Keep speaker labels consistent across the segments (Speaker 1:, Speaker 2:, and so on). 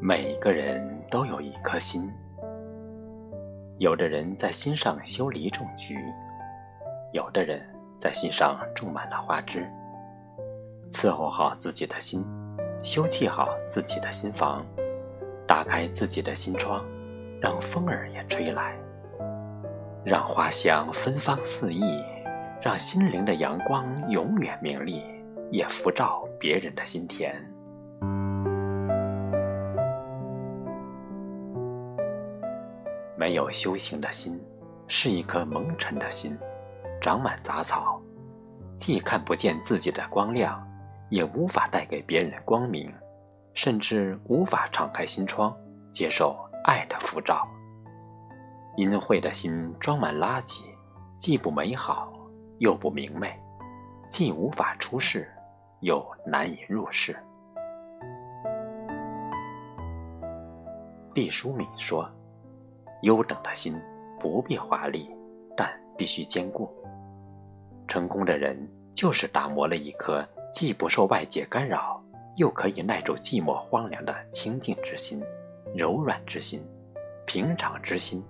Speaker 1: 每个人都有一颗心，有的人在心上修篱种菊，有的人在心上种满了花枝。伺候好自己的心，修葺好自己的心房，打开自己的心窗，让风儿也吹来，让花香芬芳四溢，让心灵的阳光永远明丽，也辐照别人的心田。没有修行的心，是一颗蒙尘的心，长满杂草，既看不见自己的光亮。也无法带给别人光明，甚至无法敞开心窗，接受爱的辐照。阴晦的心装满垃圾，既不美好，又不明媚，既无法出世，又难以入世。毕淑敏说：“优等的心不必华丽，但必须坚固。成功的人就是打磨了一颗。”既不受外界干扰，又可以耐住寂寞荒凉的清净之心、柔软之心、平常之心、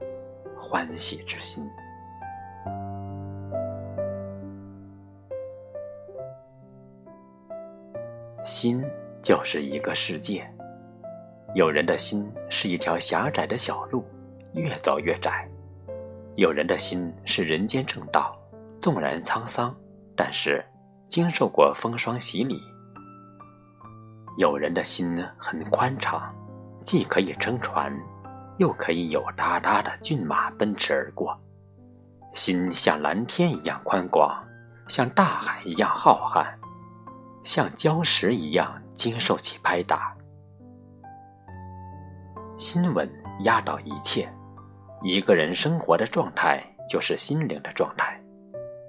Speaker 1: 欢喜之心。心就是一个世界，有人的心是一条狭窄的小路，越走越窄；有人的心是人间正道，纵然沧桑，但是。经受过风霜洗礼，有人的心很宽敞，既可以撑船，又可以有哒哒的骏马奔驰而过。心像蓝天一样宽广，像大海一样浩瀚，像礁石一样经受起拍打。心稳压倒一切，一个人生活的状态就是心灵的状态。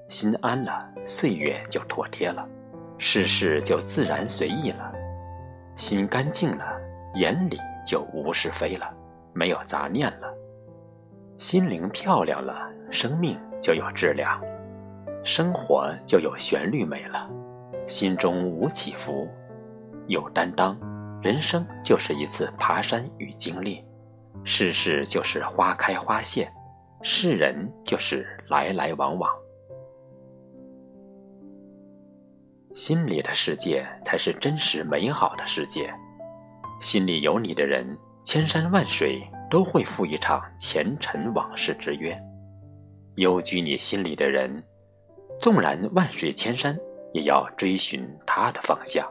Speaker 1: 心安了，岁月就妥帖了，世事就自然随意了；心干净了，眼里就无是非了，没有杂念了；心灵漂亮了，生命就有质量，生活就有旋律美了；心中无起伏，有担当，人生就是一次爬山与经历，世事就是花开花谢，世人就是来来往往。心里的世界才是真实美好的世界，心里有你的人，千山万水都会赴一场前尘往事之约；幽居你心里的人，纵然万水千山，也要追寻他的方向。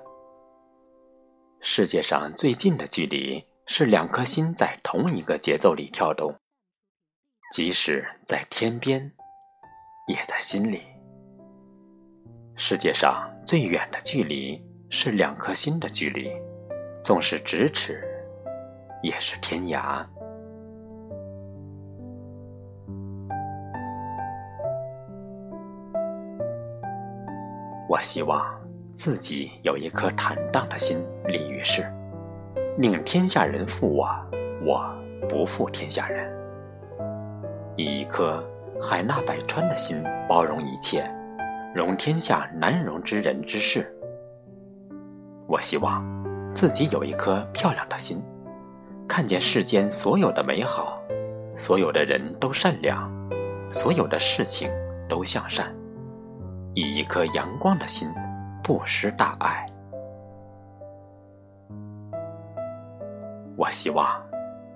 Speaker 1: 世界上最近的距离，是两颗心在同一个节奏里跳动，即使在天边，也在心里。世界上最远的距离是两颗心的距离，纵是咫尺，也是天涯。我希望自己有一颗坦荡的心立于世，宁天下人负我，我不负天下人。以一颗海纳百川的心包容一切。容天下难容之人之事。我希望自己有一颗漂亮的心，看见世间所有的美好，所有的人都善良，所有的事情都向善，以一颗阳光的心不失大爱。我希望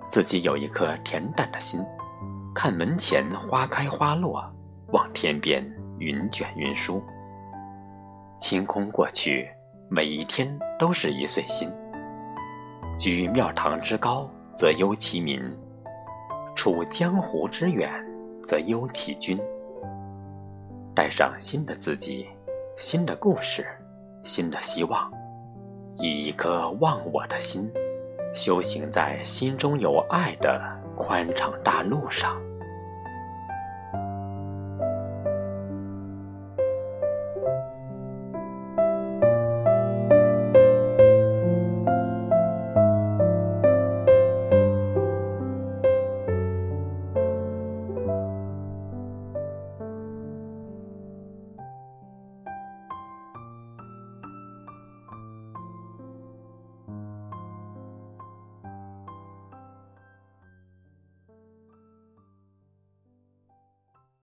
Speaker 1: 自己有一颗恬淡的心，看门前花开花落，望天边。云卷云舒，清空过去，每一天都是一岁新。居庙堂之高，则忧其民；处江湖之远，则忧其君。带上新的自己，新的故事，新的希望，以一颗忘我的心，修行在心中有爱的宽敞大路上。